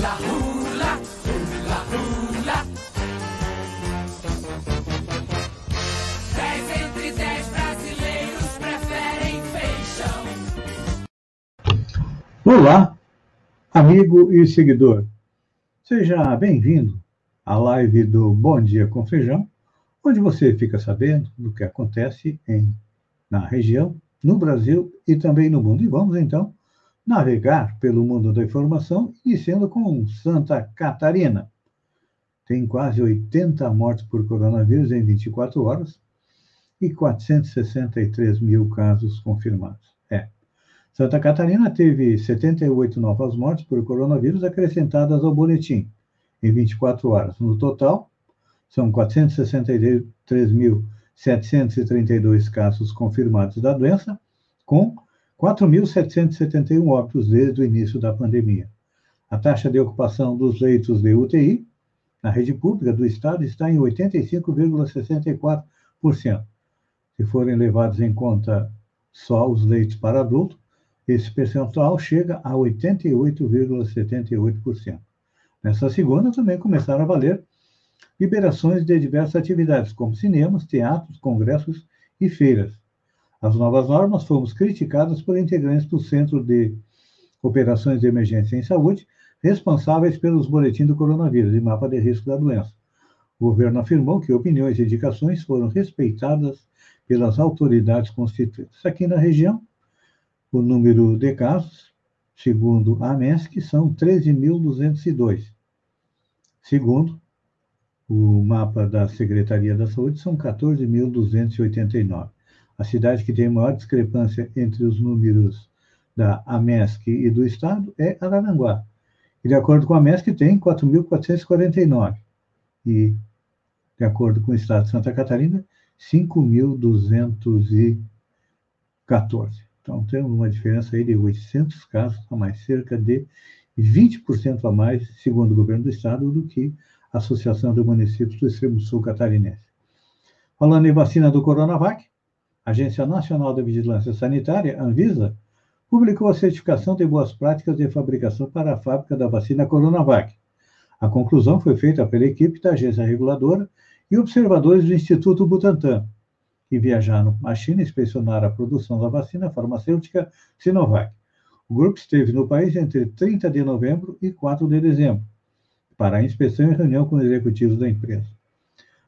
Hula, hula, hula, hula. Dez entre dez brasileiros preferem feijão. Olá, amigo e seguidor. Seja bem-vindo à live do Bom Dia com Feijão, onde você fica sabendo do que acontece em, na região, no Brasil e também no mundo. E vamos então navegar pelo mundo da informação, iniciando com Santa Catarina. Tem quase 80 mortes por coronavírus em 24 horas e 463 mil casos confirmados. É. Santa Catarina teve 78 novas mortes por coronavírus acrescentadas ao boletim em 24 horas. No total, são 463.732 casos confirmados da doença, com 4.771 óbitos desde o início da pandemia. A taxa de ocupação dos leitos de UTI na rede pública do Estado está em 85,64%. Se forem levados em conta só os leitos para adulto, esse percentual chega a 88,78%. Nessa segunda, também começaram a valer liberações de diversas atividades, como cinemas, teatros, congressos e feiras. As novas normas fomos criticadas por integrantes do Centro de Operações de Emergência em Saúde, responsáveis pelos boletins do coronavírus e mapa de risco da doença. O governo afirmou que opiniões e indicações foram respeitadas pelas autoridades constituídas. Aqui na região, o número de casos, segundo a MESC, são 13.202. Segundo o mapa da Secretaria da Saúde, são 14.289. A cidade que tem maior discrepância entre os números da AMESC e do Estado é Araranguá. E, de acordo com a AMESC, tem 4.449. E, de acordo com o Estado de Santa Catarina, 5.214. Então, temos uma diferença aí de 800 casos a mais, cerca de 20% a mais, segundo o governo do Estado, do que a Associação de Municípios do Extremo Sul Catarinense. Falando em vacina do Coronavac, Agência Nacional de Vigilância Sanitária, Anvisa, publicou a certificação de boas práticas de fabricação para a fábrica da vacina Coronavac. A conclusão foi feita pela equipe da agência reguladora e observadores do Instituto Butantan, que viajaram à China inspecionar a produção da vacina farmacêutica Sinovac. O grupo esteve no país entre 30 de novembro e 4 de dezembro, para a inspeção e reunião com executivos da empresa.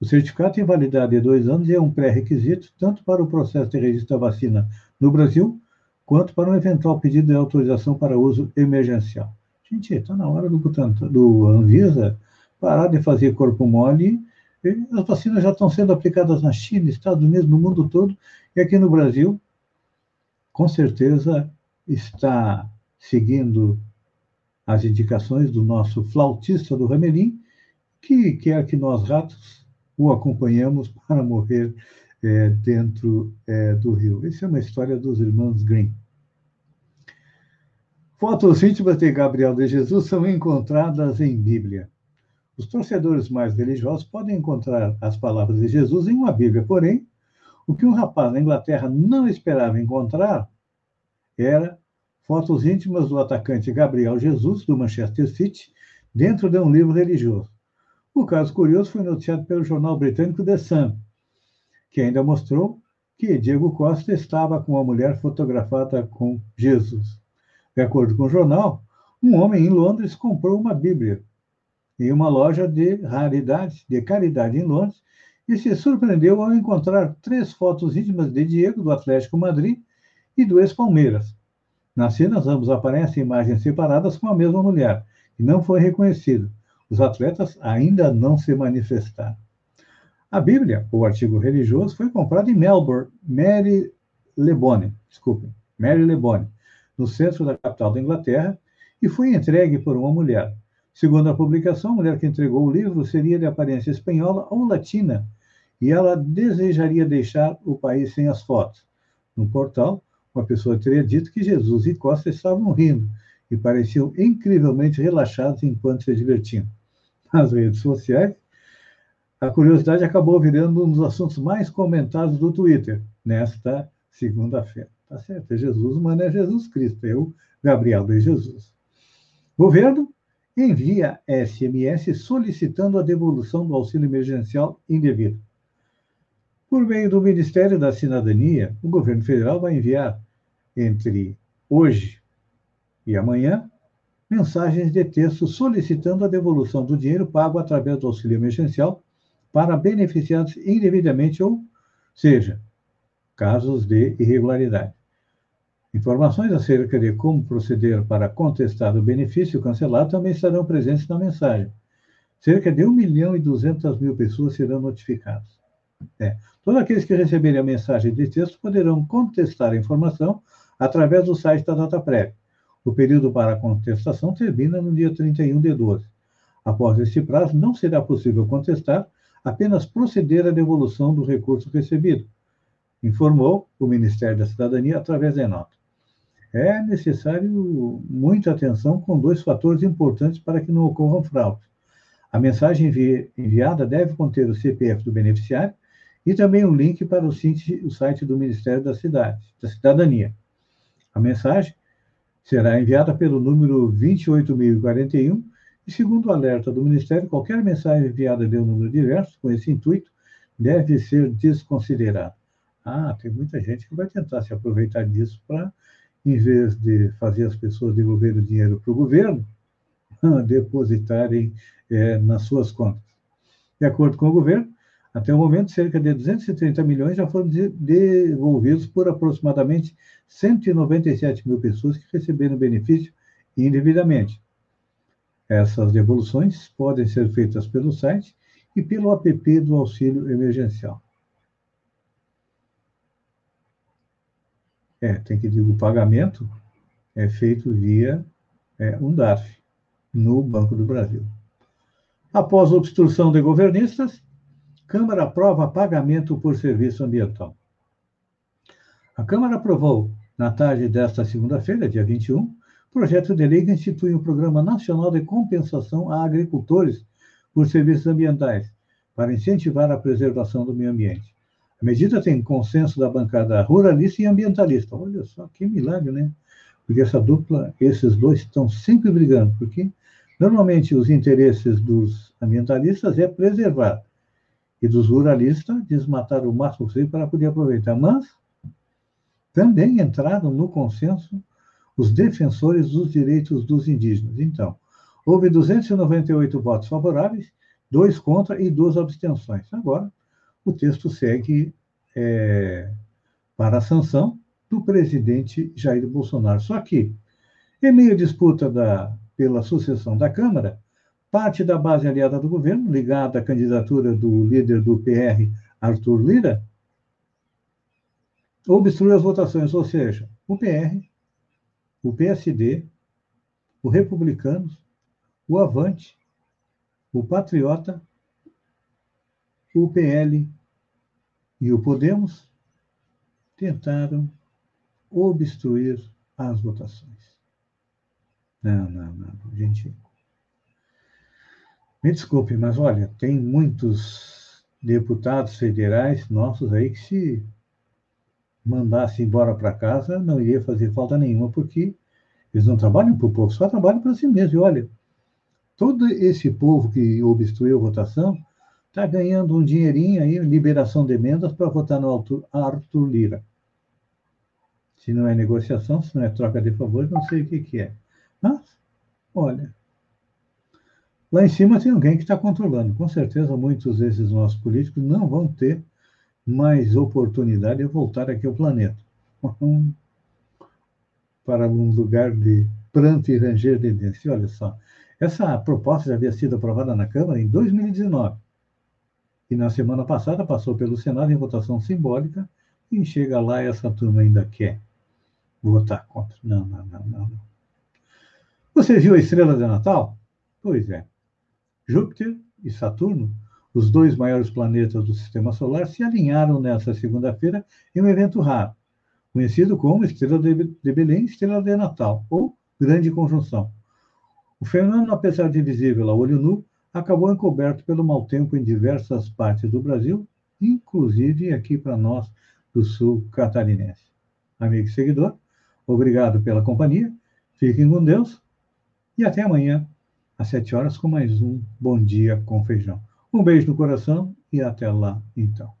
O certificado tem validade de dois anos e é um pré-requisito tanto para o processo de registro da vacina no Brasil, quanto para um eventual pedido de autorização para uso emergencial. Gente, está na hora do, do Anvisa parar de fazer corpo mole. As vacinas já estão sendo aplicadas na China, Estados Unidos, no mundo todo, e aqui no Brasil, com certeza, está seguindo as indicações do nosso flautista do Ramelim, que quer que nós, ratos, o acompanhamos para morrer é, dentro é, do rio. Essa é uma história dos irmãos Grimm. Fotos íntimas de Gabriel de Jesus são encontradas em Bíblia. Os torcedores mais religiosos podem encontrar as palavras de Jesus em uma Bíblia, porém, o que um rapaz na Inglaterra não esperava encontrar era fotos íntimas do atacante Gabriel Jesus, do Manchester City, dentro de um livro religioso. O caso curioso foi noticiado pelo jornal britânico The Sun, que ainda mostrou que Diego Costa estava com uma mulher fotografada com Jesus. De acordo com o jornal, um homem em Londres comprou uma Bíblia em uma loja de raridades, de caridade em Londres, e se surpreendeu ao encontrar três fotos íntimas de Diego, do Atlético Madrid, e do ex-Palmeiras. Nas cenas, ambos aparecem imagens separadas com a mesma mulher, que não foi reconhecida. Os atletas ainda não se manifestaram. A Bíblia, o artigo religioso, foi comprado em Melbourne, Mary Lebone, desculpe, Mary Lebone, no centro da capital da Inglaterra, e foi entregue por uma mulher. Segundo a publicação, a mulher que entregou o livro seria de aparência espanhola ou latina, e ela desejaria deixar o país sem as fotos. No portal, uma pessoa teria dito que Jesus e Costa estavam rindo e pareciam incrivelmente relaxados enquanto se divertiam. Nas redes sociais, a curiosidade acabou virando um dos assuntos mais comentados do Twitter nesta segunda-feira. Tá certo, é Jesus, mas não é Jesus Cristo, o Gabriel de Jesus. Governo envia SMS solicitando a devolução do auxílio emergencial indevido. Por meio do Ministério da Cidadania, o governo federal vai enviar entre hoje e amanhã mensagens de texto solicitando a devolução do dinheiro pago através do auxílio emergencial para beneficiados indevidamente, ou seja, casos de irregularidade. Informações acerca de como proceder para contestar o benefício cancelado também estarão presentes na mensagem. Cerca de 1 milhão e 200 mil pessoas serão notificadas. É. Todos aqueles que receberem a mensagem de texto poderão contestar a informação através do site da data prévia. O período para contestação termina no dia 31 de 12. Após este prazo, não será possível contestar, apenas proceder à devolução do recurso recebido, informou o Ministério da Cidadania através da nota. É necessário muita atenção com dois fatores importantes para que não ocorram fraudes. A mensagem envi enviada deve conter o CPF do beneficiário e também um link para o site do Ministério da, Cidade, da Cidadania. A mensagem será enviada pelo número 28041 e, segundo o alerta do Ministério, qualquer mensagem enviada de um número diverso com esse intuito deve ser desconsiderada. Ah, tem muita gente que vai tentar se aproveitar disso para, em vez de fazer as pessoas devolverem o dinheiro para o governo, depositarem é, nas suas contas. De acordo com o governo, até o momento, cerca de 230 milhões já foram devolvidos por aproximadamente 197 mil pessoas que receberam benefício indevidamente. Essas devoluções podem ser feitas pelo site e pelo app do auxílio emergencial. É, tem que dizer, o pagamento é feito via é, um DARF, no Banco do Brasil. Após a obstrução de governistas, Câmara aprova pagamento por serviço ambiental. A Câmara aprovou, na tarde desta segunda-feira, dia 21, projeto de lei que institui um Programa Nacional de Compensação a Agricultores por Serviços Ambientais, para incentivar a preservação do meio ambiente. A medida tem consenso da bancada ruralista e ambientalista. Olha só que milagre, né? Porque essa dupla, esses dois estão sempre brigando, porque normalmente os interesses dos ambientalistas é preservar e dos ruralistas desmatar o máximo possível para poder aproveitar. Mas também entraram no consenso os defensores dos direitos dos indígenas. Então, houve 298 votos favoráveis, dois contra e duas abstenções. Agora, o texto segue é, para a sanção do presidente Jair Bolsonaro. Só que, em meio à disputa da, pela sucessão da Câmara, Parte da base aliada do governo, ligada à candidatura do líder do PR, Arthur Lira, obstruiu as votações, ou seja, o PR, o PSD, o Republicanos, o Avante, o Patriota, o PL e o Podemos tentaram obstruir as votações. Não, não, não, gente. Me desculpe, mas olha, tem muitos deputados federais nossos aí que se mandasse embora para casa não iria fazer falta nenhuma, porque eles não trabalham para o povo, só trabalham para si mesmos. E olha, todo esse povo que obstruiu a votação está ganhando um dinheirinho aí, liberação de emendas para votar no Arthur Lira. Se não é negociação, se não é troca de favores, não sei o que, que é. Mas, olha, Lá em cima tem alguém que está controlando. Com certeza, muitos desses nossos políticos não vão ter mais oportunidade de voltar aqui ao planeta. Para um lugar de pranto e ranger de dentes. Olha só, essa proposta já havia sido aprovada na Câmara em 2019. E na semana passada passou pelo Senado em votação simbólica e chega lá essa turma ainda quer votar contra. Não, não, não, não. Você viu a estrela de Natal? Pois é. Júpiter e Saturno, os dois maiores planetas do sistema solar, se alinharam nesta segunda-feira em um evento raro, conhecido como Estrela de Belém, Estrela de Natal, ou Grande Conjunção. O fenômeno, apesar de visível a olho nu, acabou encoberto pelo mau tempo em diversas partes do Brasil, inclusive aqui para nós do sul catarinense. Amigo e seguidor, obrigado pela companhia, fiquem com Deus e até amanhã às sete horas, com mais um Bom Dia com Feijão. Um beijo no coração e até lá, então.